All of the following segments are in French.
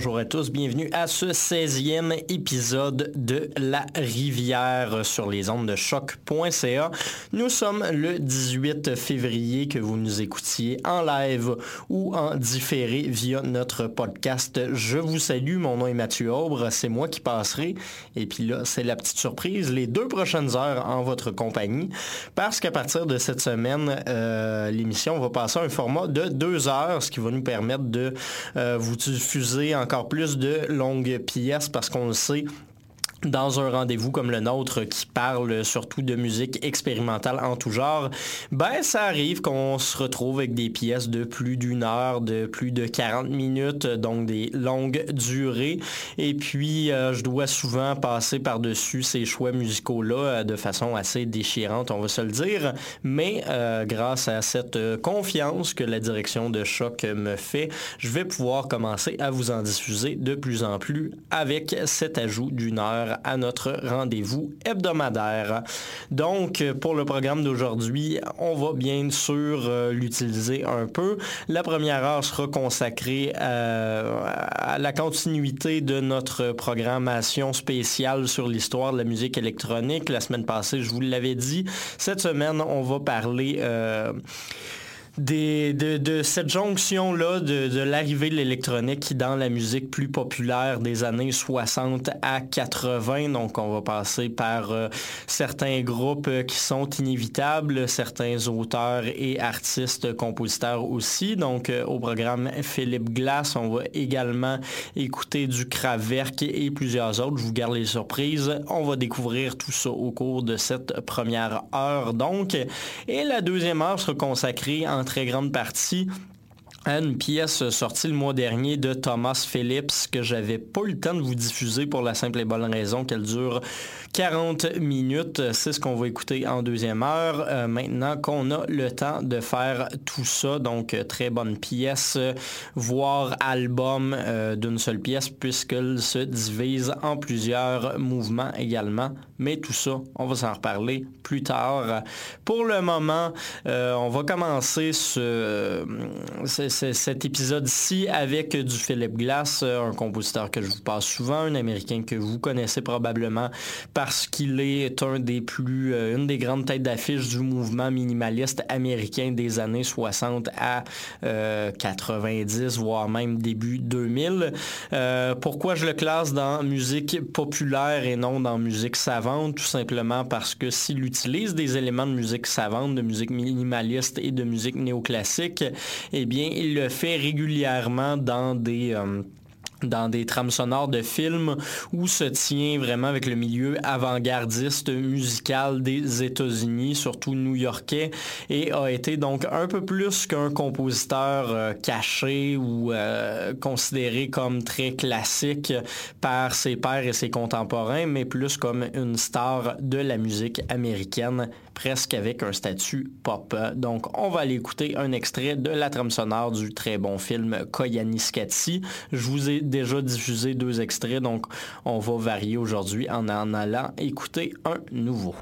Bonjour à tous, bienvenue à ce 16e épisode de La Rivière sur les ondes de choc.ca. Nous sommes le 18 février que vous nous écoutiez en live ou en différé via notre podcast. Je vous salue, mon nom est Mathieu Aubre, c'est moi qui passerai. Et puis là, c'est la petite surprise, les deux prochaines heures en votre compagnie, parce qu'à partir de cette semaine, euh, l'émission va passer à un format de deux heures, ce qui va nous permettre de euh, vous diffuser encore plus de longues pièces parce qu'on le sait, dans un rendez-vous comme le nôtre qui parle surtout de musique expérimentale en tout genre, ben ça arrive qu'on se retrouve avec des pièces de plus d'une heure, de plus de 40 minutes, donc des longues durées. Et puis euh, je dois souvent passer par-dessus ces choix musicaux-là euh, de façon assez déchirante, on va se le dire. Mais euh, grâce à cette confiance que la direction de choc me fait, je vais pouvoir commencer à vous en diffuser de plus en plus avec cet ajout d'une heure à notre rendez-vous hebdomadaire. Donc, pour le programme d'aujourd'hui, on va bien sûr euh, l'utiliser un peu. La première heure sera consacrée euh, à la continuité de notre programmation spéciale sur l'histoire de la musique électronique. La semaine passée, je vous l'avais dit. Cette semaine, on va parler... Euh, de, cette jonction-là de, de l'arrivée de l'électronique dans la musique plus populaire des années 60 à 80. Donc, on va passer par euh, certains groupes euh, qui sont inévitables, certains auteurs et artistes, compositeurs aussi. Donc, euh, au programme Philippe Glass, on va également écouter du Kraverk et plusieurs autres. Je vous garde les surprises. On va découvrir tout ça au cours de cette première heure. Donc, et la deuxième heure sera consacrée en très grande partie une pièce sortie le mois dernier de Thomas Phillips que j'avais pas eu le temps de vous diffuser pour la simple et bonne raison qu'elle dure 40 minutes. C'est ce qu'on va écouter en deuxième heure. Euh, maintenant qu'on a le temps de faire tout ça, donc euh, très bonne pièce, voire album euh, d'une seule pièce puisqu'elle se divise en plusieurs mouvements également. Mais tout ça, on va s'en reparler plus tard. Pour le moment, on va commencer ce, ce cet épisode-ci avec du Philip Glass, un compositeur que je vous passe souvent, un Américain que vous connaissez probablement parce qu'il est un des plus, euh, une des grandes têtes d'affiche du mouvement minimaliste américain des années 60 à 90, euh, voire même début 2000. Euh, pourquoi je le classe dans musique populaire et non dans musique savante? Tout simplement parce que s'il utilise des éléments de musique savante, de musique minimaliste et de musique néoclassique, eh bien, il le fait régulièrement dans des dans des trames sonores de films où se tient vraiment avec le milieu avant-gardiste musical des États-Unis, surtout new-yorkais, et a été donc un peu plus qu'un compositeur euh, caché ou euh, considéré comme très classique par ses pairs et ses contemporains, mais plus comme une star de la musique américaine presque avec un statut pop. Donc, on va aller écouter un extrait de la trame sonore du très bon film Koyaanisqatsi. Je vous ai déjà diffusé deux extraits, donc on va varier aujourd'hui en en allant écouter un nouveau.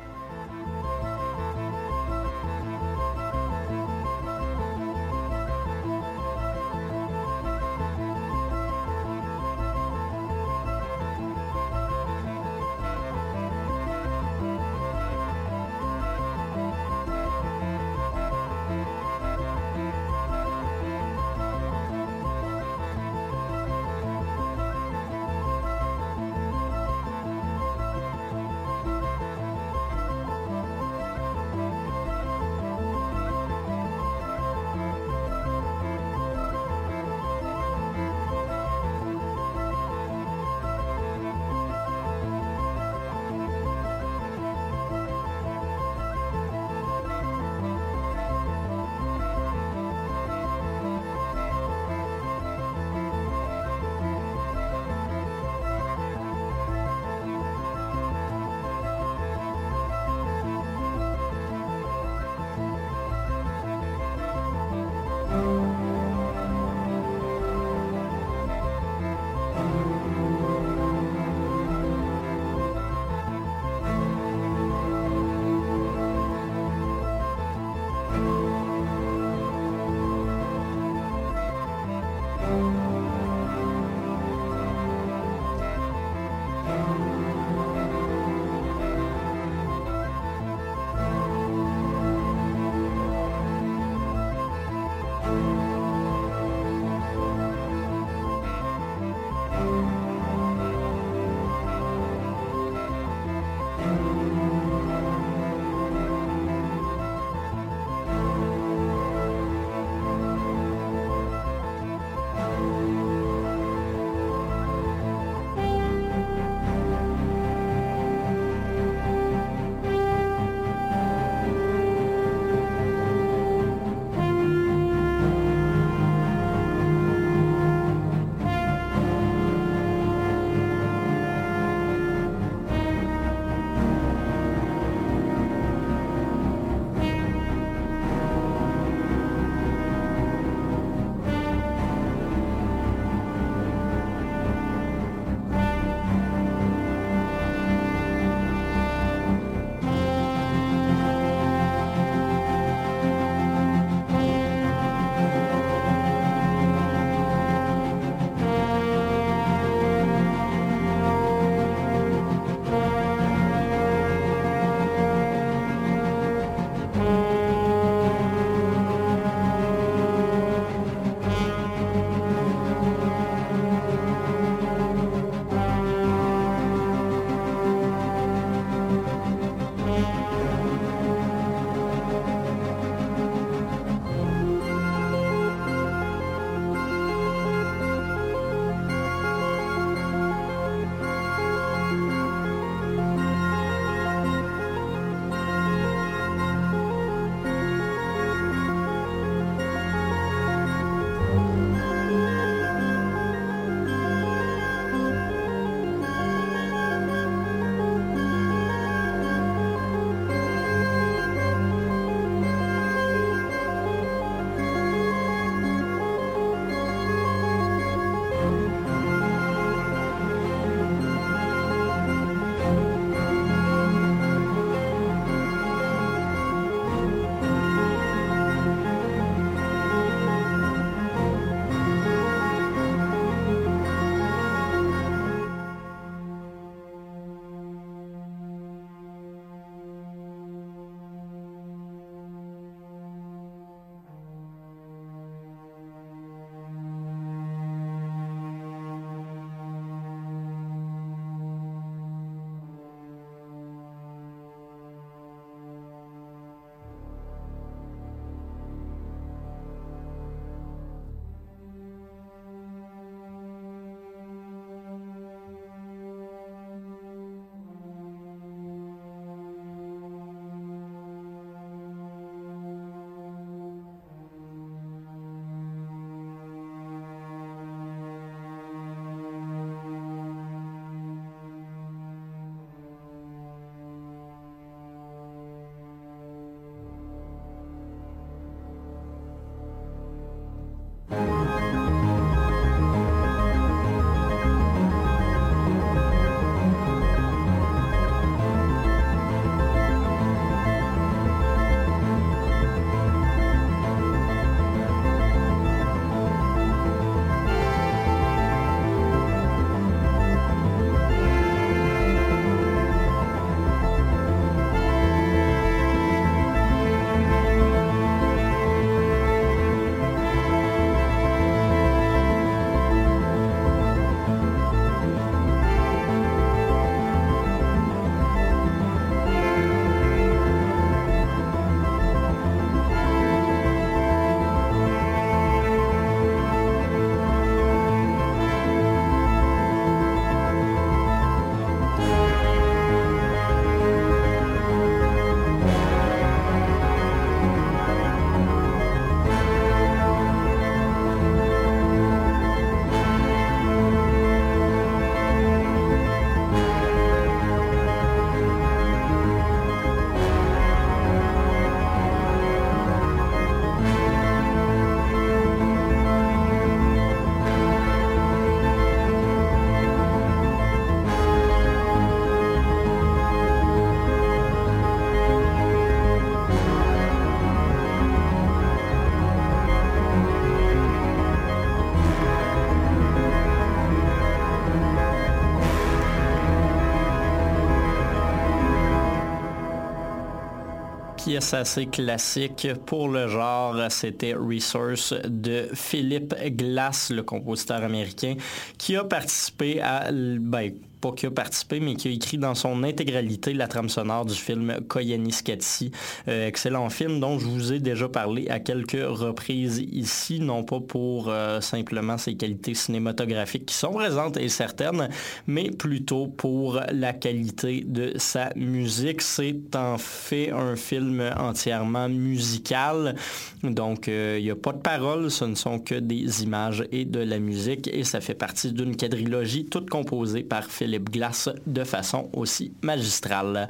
Pièce assez classique pour le genre. C'était Resource de Philip Glass, le compositeur américain, qui a participé à, ben, pas qui a participé, mais qui a écrit dans son intégralité la trame sonore du film Koyaanisqatsi. Euh, excellent film dont je vous ai déjà parlé à quelques reprises ici, non pas pour euh, simplement ses qualités cinématographiques qui sont présentes et certaines, mais plutôt pour la qualité de sa musique. C'est en fait un film entièrement musical, donc euh, il n'y a pas de paroles, ce ne sont que des images et de la musique, et ça fait partie d'une quadrilogie toute composée par Philippe Philippe Glass de façon aussi magistrale.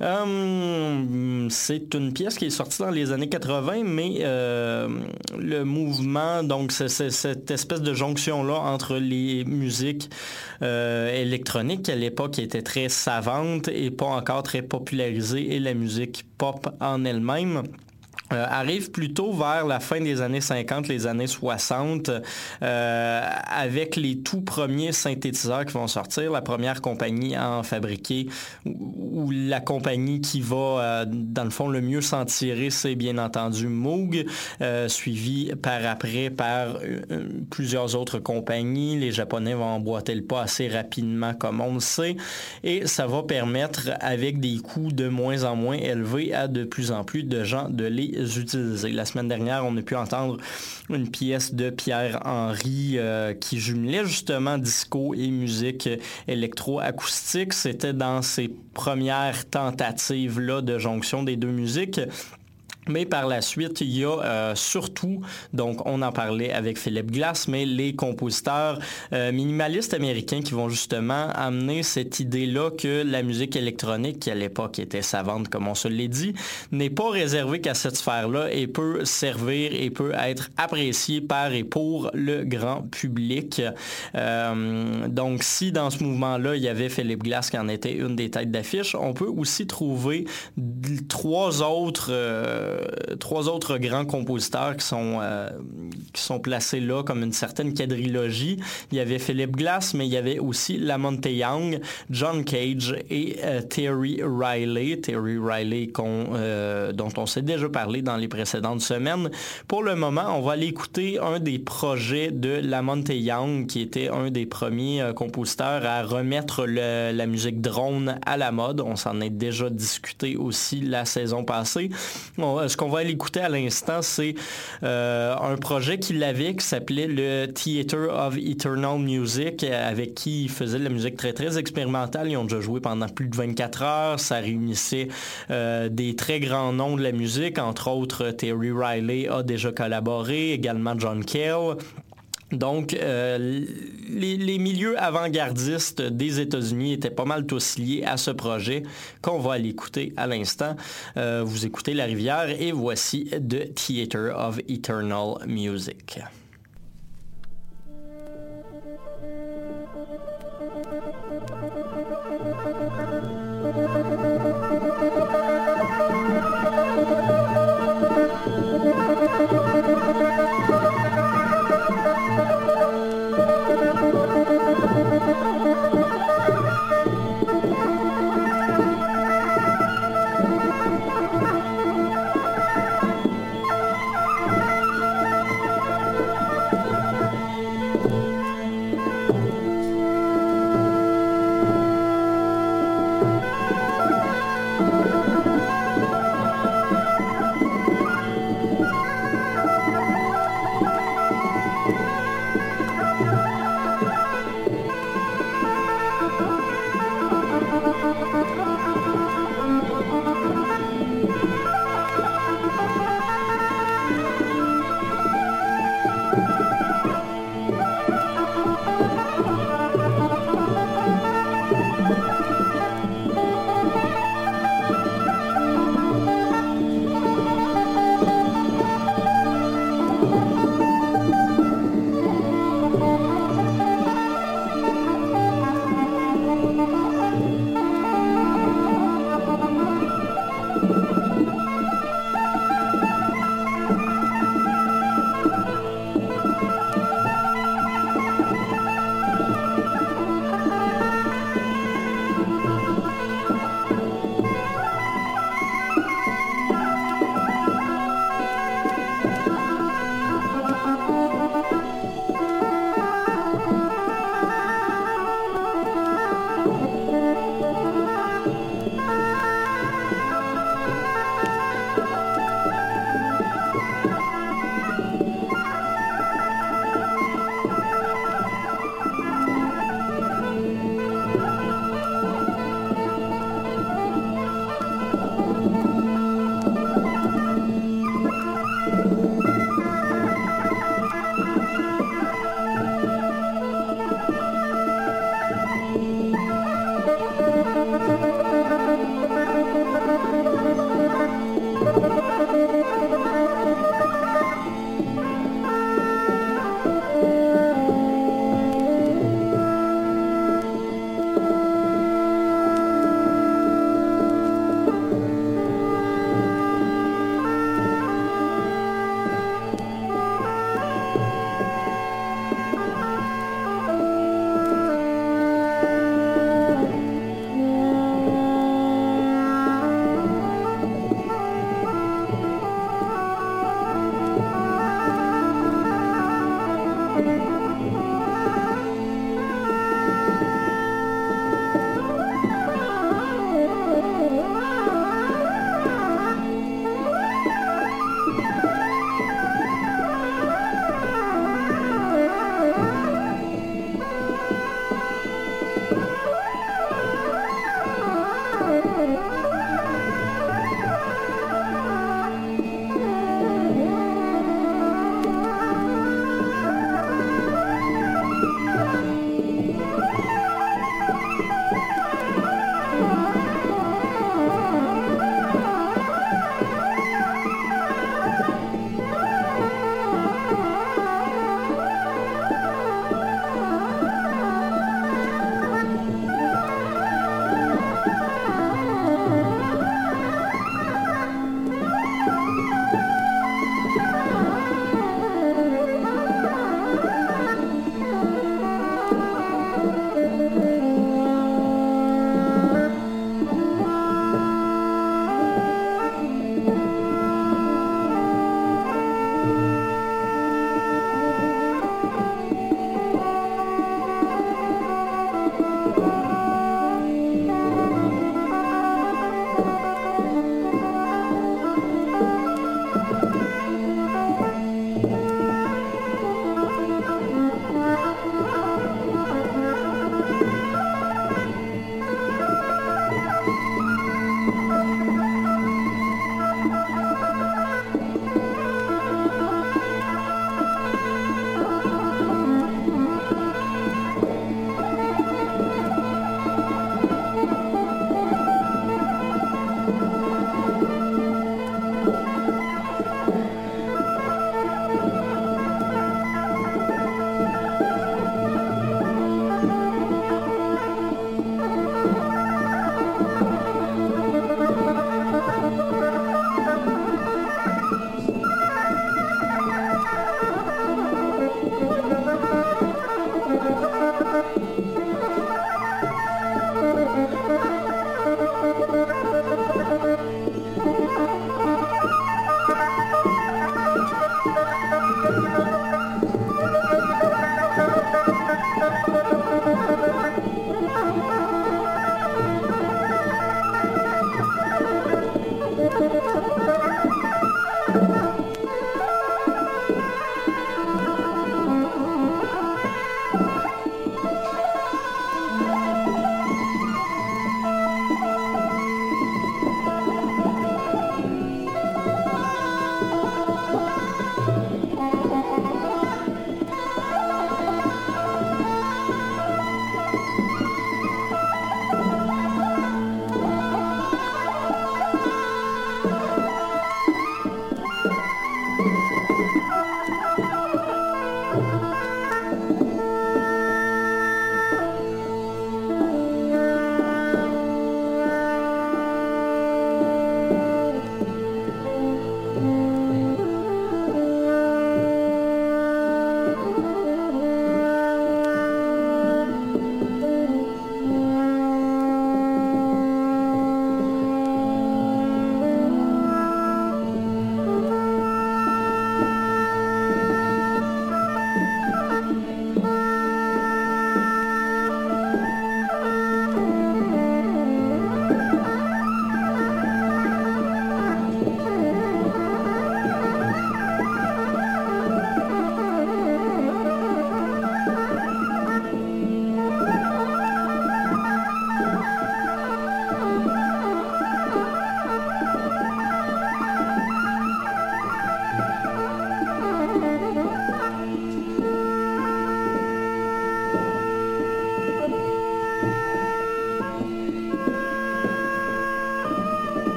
Euh, c'est une pièce qui est sortie dans les années 80, mais euh, le mouvement, donc cette espèce de jonction-là entre les musiques euh, électroniques, à l'époque était très savante et pas encore très popularisée, et la musique pop en elle-même. Euh, arrive plutôt vers la fin des années 50, les années 60, euh, avec les tout premiers synthétiseurs qui vont sortir. La première compagnie à en fabriquer, ou, la compagnie qui va, euh, dans le fond, le mieux s'en tirer, c'est bien entendu Moog, suivi par après par plusieurs autres compagnies. Les Japonais vont emboîter le pas assez rapidement, comme on le sait, et ça va permettre, avec des coûts de moins en moins élevés, à de plus en plus de gens de les La semaine dernière, on a pu entendre une pièce de Pierre Henry euh, qui jumelait justement disco et musique électroacoustique. C'était dans ses premières tentatives-là de jonction des deux musiques. Mais par la suite, il y a euh, surtout, donc on en parlait avec Philippe Glass, mais les compositeurs euh, minimalistes américains qui vont justement amener cette idée-là que la musique électronique, qui à l'époque était savante comme on se l'est dit, n'est pas réservée qu'à cette sphère-là et peut servir et peut être appréciée par et pour le grand public. Euh, donc si dans ce mouvement-là, il y avait Philippe Glass qui en était une des têtes d'affiche, on peut aussi trouver trois autres euh, trois autres grands compositeurs qui sont, euh, qui sont placés là comme une certaine quadrilogie. Il y avait Philip Glass, mais il y avait aussi Lamonte Young, John Cage et euh, Terry Riley. Terry Riley dont on s'est déjà parlé dans les précédentes semaines. Pour le moment, on va aller écouter un des projets de Lamonte Young, qui était un des premiers compositeurs à remettre la musique drone à la mode. On s'en est déjà discuté aussi la saison passée ce qu'on va aller écouter à l'instant, c'est euh, un projet qu'il avait qui s'appelait le Theater of Eternal Music, avec qui il faisait de la musique très, très expérimentale. Ils ont déjà joué pendant plus de 24 heures. Ça réunissait euh, des très grands noms de la musique, entre autres Terry Riley a déjà collaboré, également John Cale. Donc, euh, les, milieux avant-gardistes des États-Unis étaient pas mal tous liés à ce projet qu'on va aller écouter à l'instant. Euh, vous écoutez La Rivière et voici The Theater of Eternal Music.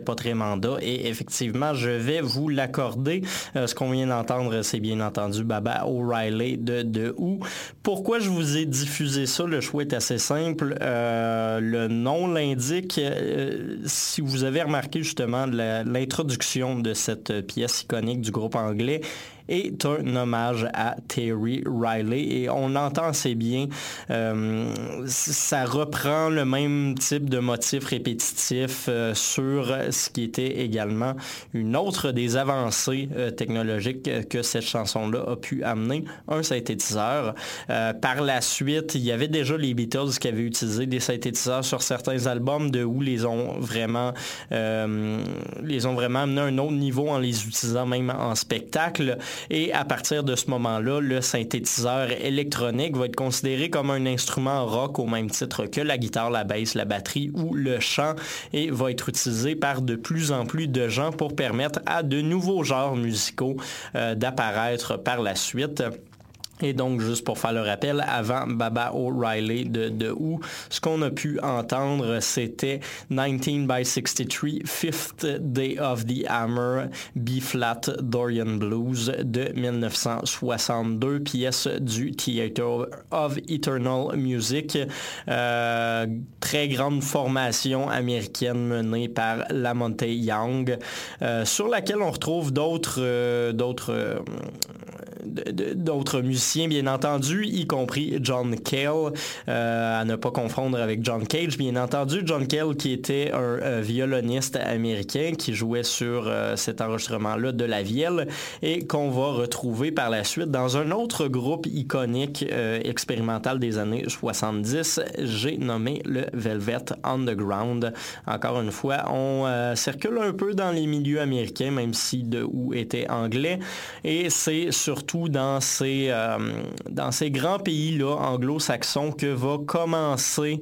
Pas très mandat. Et effectivement, je vais vous l'accorder. ce qu'on vient d'entendre, c'est bien entendu Baba O'Reilly de The Who. Pourquoi je vous ai diffusé ça? Le choix est assez simple. le nom l'indique. si vous avez remarqué justement l'introduction de cette pièce iconique du groupe anglais, est un hommage à Terry Riley et on entend assez bien, euh, ça reprend le même type de motif répétitif euh, sur ce qui était également une autre des avancées euh, technologiques que cette chanson-là a pu amener, un synthétiseur. par la suite, il y avait déjà les Beatles qui avaient utilisé des synthétiseurs sur certains albums de où les ont vraiment les ont vraiment amené à un autre niveau en les utilisant même en spectacle. Et à partir de ce moment-là, le synthétiseur électronique va être considéré comme un instrument rock au même titre que la guitare, la basse, la batterie ou le chant et va être utilisé par de plus en plus de gens pour permettre à de nouveaux genres musicaux euh, d'apparaître par la suite. Et donc, juste pour faire le rappel, avant Baba O'Reilly de, de Who, ce qu'on a pu entendre, c'était 19 by 63, Fifth Day of the Hammer, B-flat Dorian Blues de 1962, pièce du Theater of Eternal Music. Euh, très grande formation américaine menée par Lamonte Young, euh, sur laquelle on retrouve d'autres euh, d'autres musiciens, bien entendu, y compris John Cale, euh, à ne pas confondre avec John Cage, bien entendu. John Cale qui était un euh, violoniste américain qui jouait sur euh, cet enregistrement-là de la vielle et qu'on va retrouver par la suite dans un autre groupe iconique expérimental des années 70. J'ai nommé le Velvet Underground. Encore une fois, on circule un peu dans les milieux américains, même si de où était anglais. Et c'est surtout dans ces, euh, dans ces grands pays-là anglo-saxons que va commencer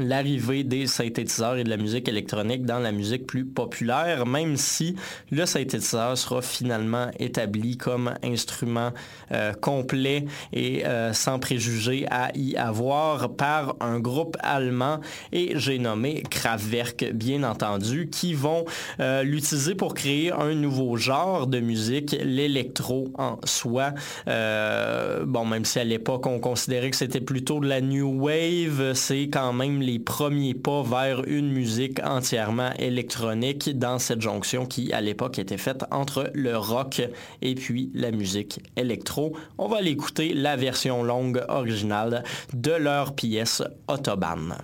l'arrivée des synthétiseurs et de la musique électronique dans la musique plus populaire, même si le synthétiseur sera finalement établi comme instrument euh, complet et euh, sans préjugés à y avoir par un groupe allemand et j'ai nommé Kraftwerk bien entendu qui vont euh, l'utiliser pour créer un nouveau genre de musique, l'électro en soi. bon, même si à l'époque on considérait que c'était plutôt de la new wave, c'est quand même les les premiers pas vers une musique entièrement électronique dans cette jonction qui, à l'époque, était faite entre le rock et puis la musique électro. On va aller écouter la version longue originale de leur pièce Autobahn.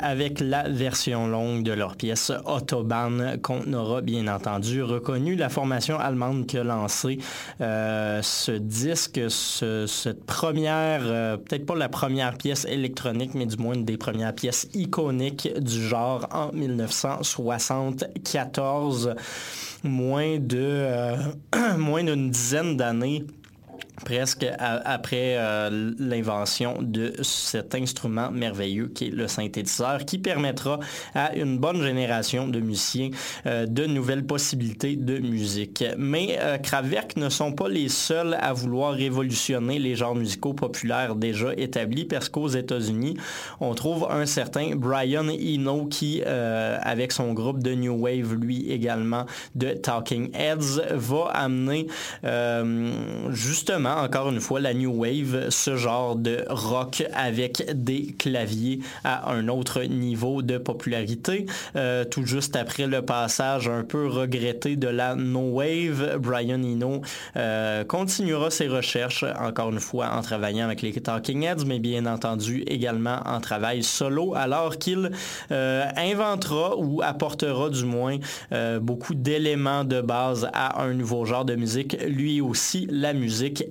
Avec la version longue de leur pièce Autobahn qu'on aura bien entendu reconnu. La formation allemande qui a lancé euh, ce disque, ce- cette première, euh, peut-être pas la première pièce électronique, mais du moins une des premières pièces iconiques du genre en 1974, moins euh, moins d'une dizaine d'années presque après euh, l'invention de cet instrument merveilleux qui est le synthétiseur, qui permettra à une bonne génération de musiciens euh, de nouvelles possibilités de musique. Mais euh, ne sont pas les seuls à vouloir révolutionner les genres musicaux populaires déjà établis, parce qu'aux États-Unis, on trouve un certain Brian Eno qui, euh, avec son groupe de New Wave, lui également de Talking Heads, va amener euh, encore une fois, la New Wave, ce genre de rock avec des claviers à un autre niveau de popularité. Euh, tout juste après le passage un peu regretté de la No Wave, Brian Eno euh, continuera ses recherches, encore une fois, en travaillant avec les Talking Heads, mais bien entendu également en travail solo, alors qu'il euh, inventera ou apportera du moins beaucoup d'éléments de base à un nouveau genre de musique, lui aussi la musique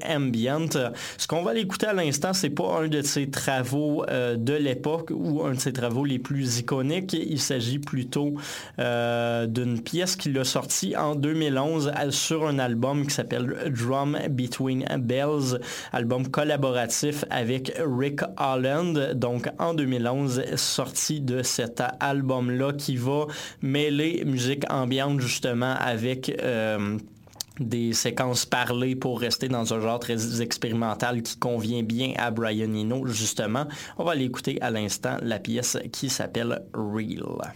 Ce qu'on va l'écouter à l'instant, c'est pas un de ses travaux euh, de l'époque ou un de ses travaux les plus iconiques. Il s'agit plutôt euh, d'une pièce qu'il a sortie en 2011 à- sur un album qui s'appelle Drum Between Bells, album collaboratif avec Rick Holland. Donc en 2011, sorti de cet album-là qui va mêler musique ambiante justement avec... euh, des séquences parlées pour rester dans un genre très expérimental qui convient bien à Brian Eno, justement. On va aller écouter à l'instant la pièce qui s'appelle Real.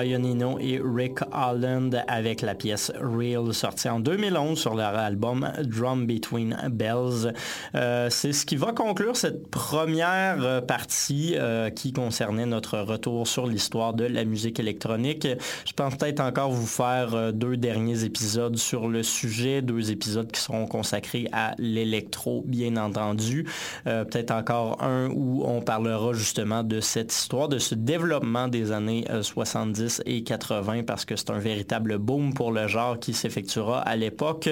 Brian et Rick Holland avec la pièce Real sortie en 2011 sur leur album Drum Between Bells. Euh, c'est ce qui va conclure cette première euh, partie euh, qui concernait notre retour sur l'histoire de la musique électronique. Je pense peut-être encore vous faire deux derniers épisodes sur le sujet, deux épisodes qui seront consacrés à l'électro, bien entendu. Peut-être encore un où on parlera justement de cette histoire, de ce développement des années euh, 70 et 80 parce que c'est un véritable boom pour le genre qui s'effectuera à l'époque.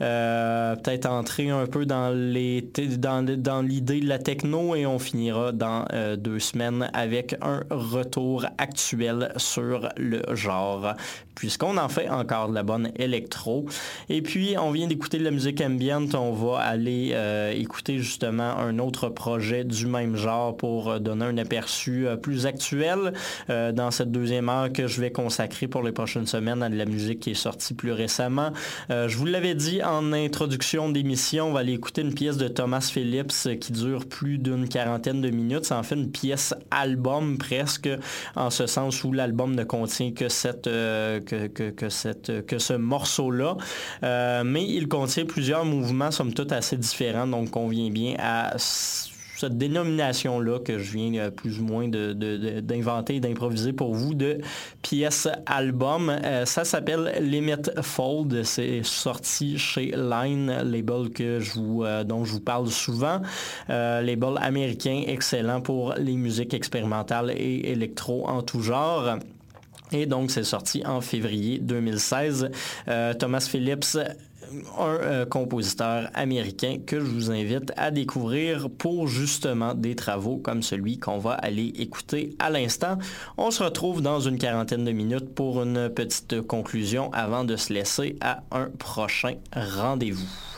Euh, peut-être entrer un peu dans l'idée de la techno et on finira dans euh, deux semaines avec un retour actuel sur le genre puisqu'on en fait encore de la bonne électro. Et puis, on vient d'écouter de la musique ambiante, on va aller euh, écouter justement un autre projet du même genre pour donner un aperçu plus actuel dans cette deuxième heure que je vais consacrer pour les prochaines semaines à de la musique qui est sortie plus récemment. Euh, je vous l'avais dit en introduction d'émission, on va aller écouter une pièce de Thomas Phillips qui dure plus d'une quarantaine de minutes. C'est en fait une pièce album presque, en ce sens où l'album ne contient que cette euh, que, que, que, cette, que ce morceau-là. Euh, mais il contient plusieurs mouvements, somme toute, assez différents, donc convient bien à cette dénomination-là que je viens euh, plus ou moins d'inventer et d'improviser pour vous de pièces album. Euh, ça s'appelle Limit Fold. C'est sorti chez Line, label que je vous, euh, dont je vous parle souvent. label américain excellent pour les musiques expérimentales et électro en tout genre. Et donc, c'est sorti en février 2016. Thomas Phillips un euh, compositeur américain que je vous invite à découvrir pour justement des travaux comme celui qu'on va aller écouter à l'instant. On se retrouve dans une quarantaine de minutes pour une petite conclusion avant de se laisser à un prochain rendez-vous.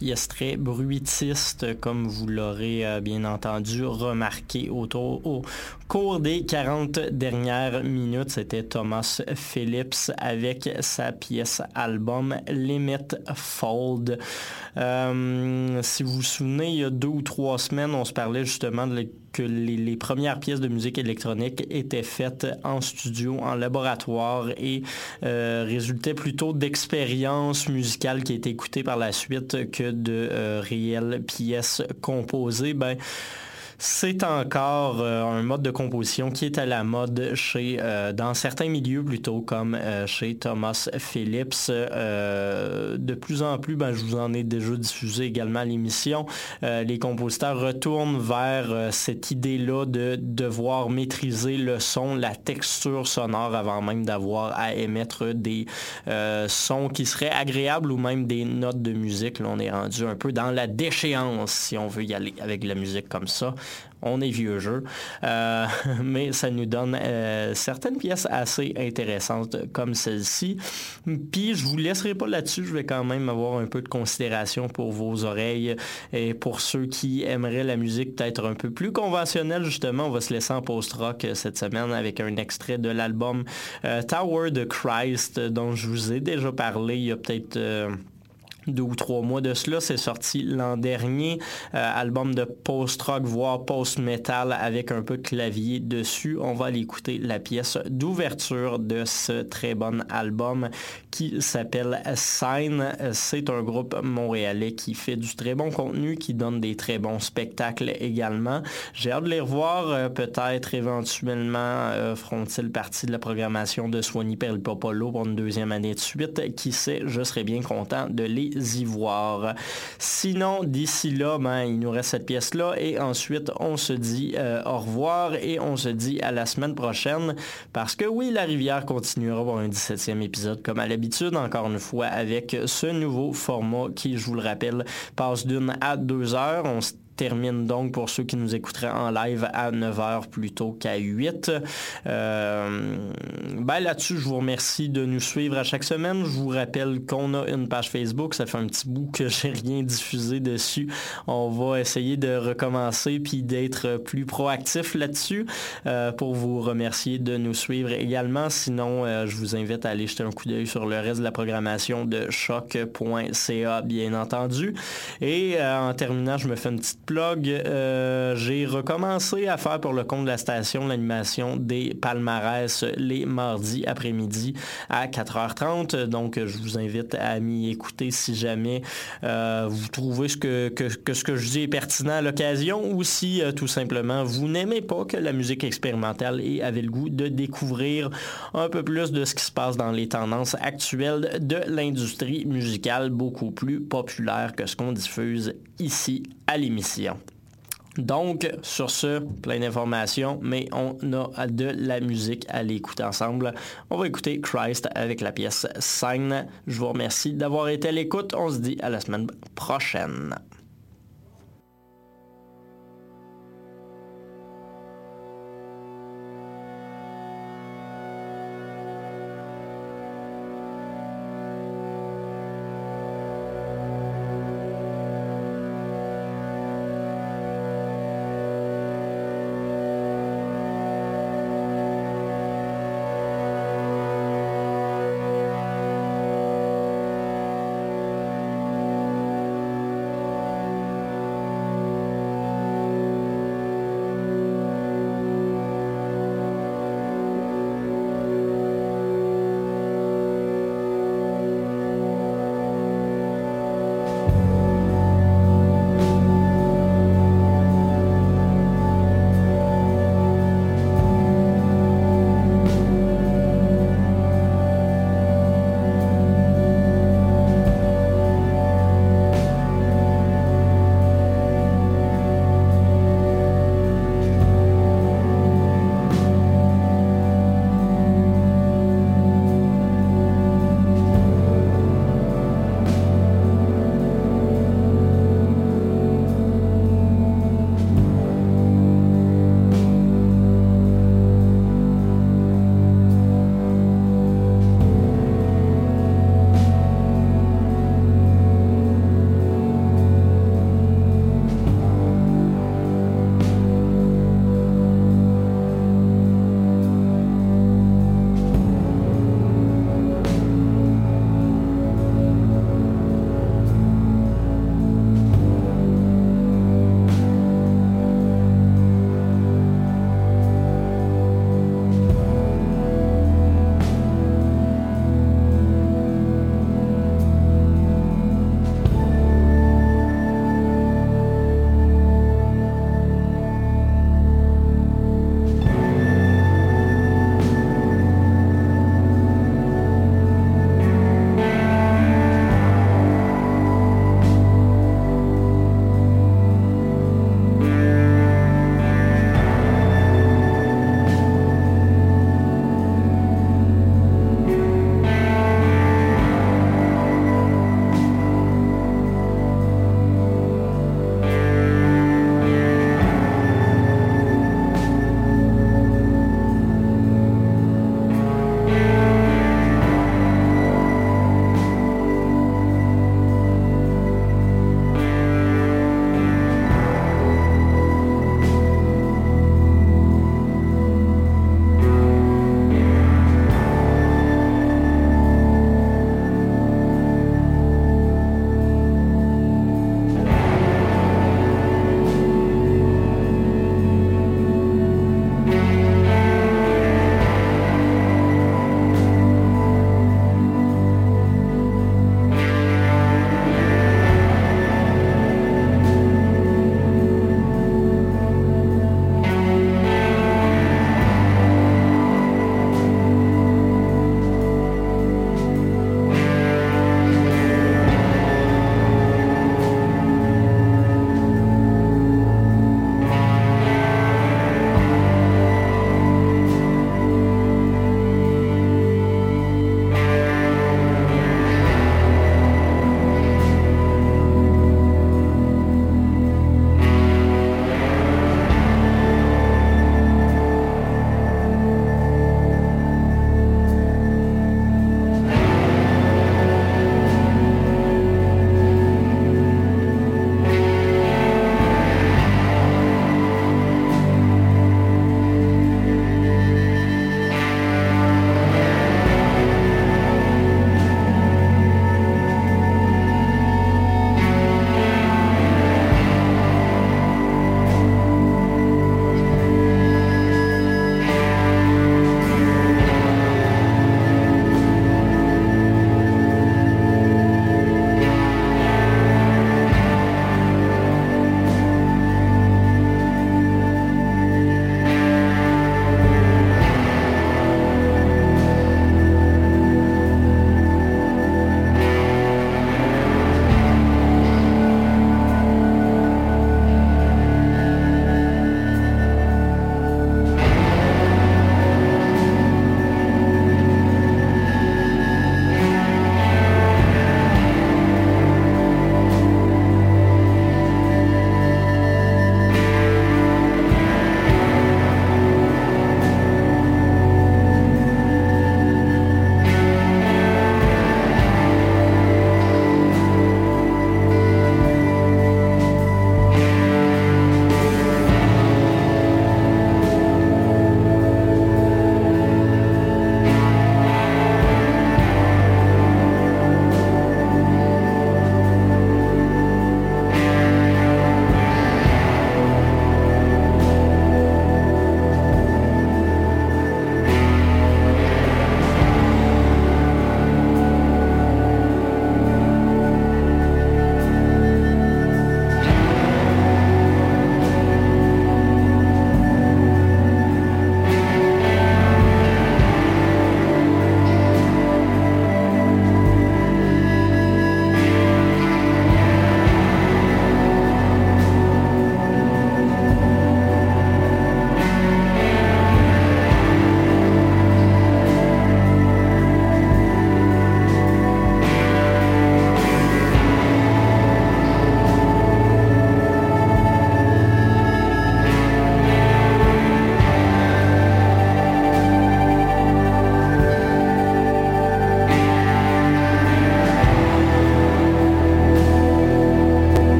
Pièce très bruitiste, comme vous l'aurez euh, bien entendu remarqué autour, au cours des 40 dernières minutes. C'était Thomas Phillips avec sa pièce album Limit Fold. Euh, si vous vous souvenez, il y a deux ou trois semaines, on se parlait justement de que les, premières pièces de musique électronique étaient faites en studio, en laboratoire et euh, résultaient plutôt d'expériences musicales qui étaient écoutées par la suite que de euh, réelles pièces composées. Ben, c'est encore euh, un mode de composition qui est à la mode chez, euh, dans certains milieux plutôt, comme euh, chez Thomas Phillips. de plus en plus, ben, je vous en ai déjà diffusé également l'émission, les compositeurs retournent vers cette idée-là de devoir maîtriser le son, la texture sonore avant même d'avoir à émettre des sons qui seraient agréables ou même des notes de musique. Là, on est rendu un peu dans la déchéance si on veut y aller avec la musique comme ça on est vieux jeu, euh, mais ça nous donne euh, certaines pièces assez intéressantes comme celle-ci. Puis je vous laisserai pas là-dessus, je vais quand même avoir un peu de considération pour vos oreilles. Et pour ceux qui aimeraient la musique peut-être un peu plus conventionnelle justement, on va se laisser en post-rock cette semaine avec un extrait de l'album euh, Tower de Christ dont je vous ai déjà parlé il y a peut-être deux ou trois mois de cela. C'est sorti l'an dernier. Euh, album de post-rock, voire post-metal avec un peu de clavier dessus. On va aller écouter la pièce d'ouverture de ce très bon album qui s'appelle Sign. C'est un groupe montréalais qui fait du très bon contenu, qui donne des très bons spectacles également. J'ai hâte de les revoir. Euh, peut-être éventuellement euh, feront-ils partie de la programmation de Swanee Popolo pour une deuxième année de suite. Qui sait, je serais bien content de les voir. Sinon, d'ici là, ben, il nous reste cette pièce-là et ensuite, on se dit euh, au revoir et on se dit à la semaine prochaine parce que oui, la rivière continuera pour un 17e épisode comme à l'habitude, encore une fois, avec ce nouveau format qui, je vous le rappelle, passe d'une à deux heures. Termine donc pour ceux qui nous écouteraient en live à 9h plutôt qu'à 8. Euh, ben là-dessus, je vous remercie de nous suivre à chaque semaine. Je vous rappelle qu'on a une page Facebook. Ça fait un petit bout que j'ai rien diffusé dessus. On va essayer de recommencer puis d'être plus proactif là-dessus euh, pour vous remercier de nous suivre également. Sinon, euh, je vous invite à aller jeter un coup d'œil sur le reste de la programmation de choc.ca, bien entendu. Et en terminant, je me fais une petite euh, j'ai recommencé à faire pour le compte de la station l'animation des palmarès les mardis après-midi à 4h30. Donc, je vous invite à m'y écouter si jamais euh, vous trouvez ce que, ce que je dis est pertinent à l'occasion ou si euh, tout simplement vous n'aimez pas que la musique expérimentale et avez le goût de découvrir un peu plus de ce qui se passe dans les tendances actuelles de l'industrie musicale beaucoup plus populaire que ce qu'on diffuse ici à l'émission. Donc, sur ce, plein d'informations, mais on a de la musique à l'écouter ensemble. On va écouter Christ avec la pièce Sign. Je vous remercie d'avoir été à l'écoute. On se dit à la semaine prochaine.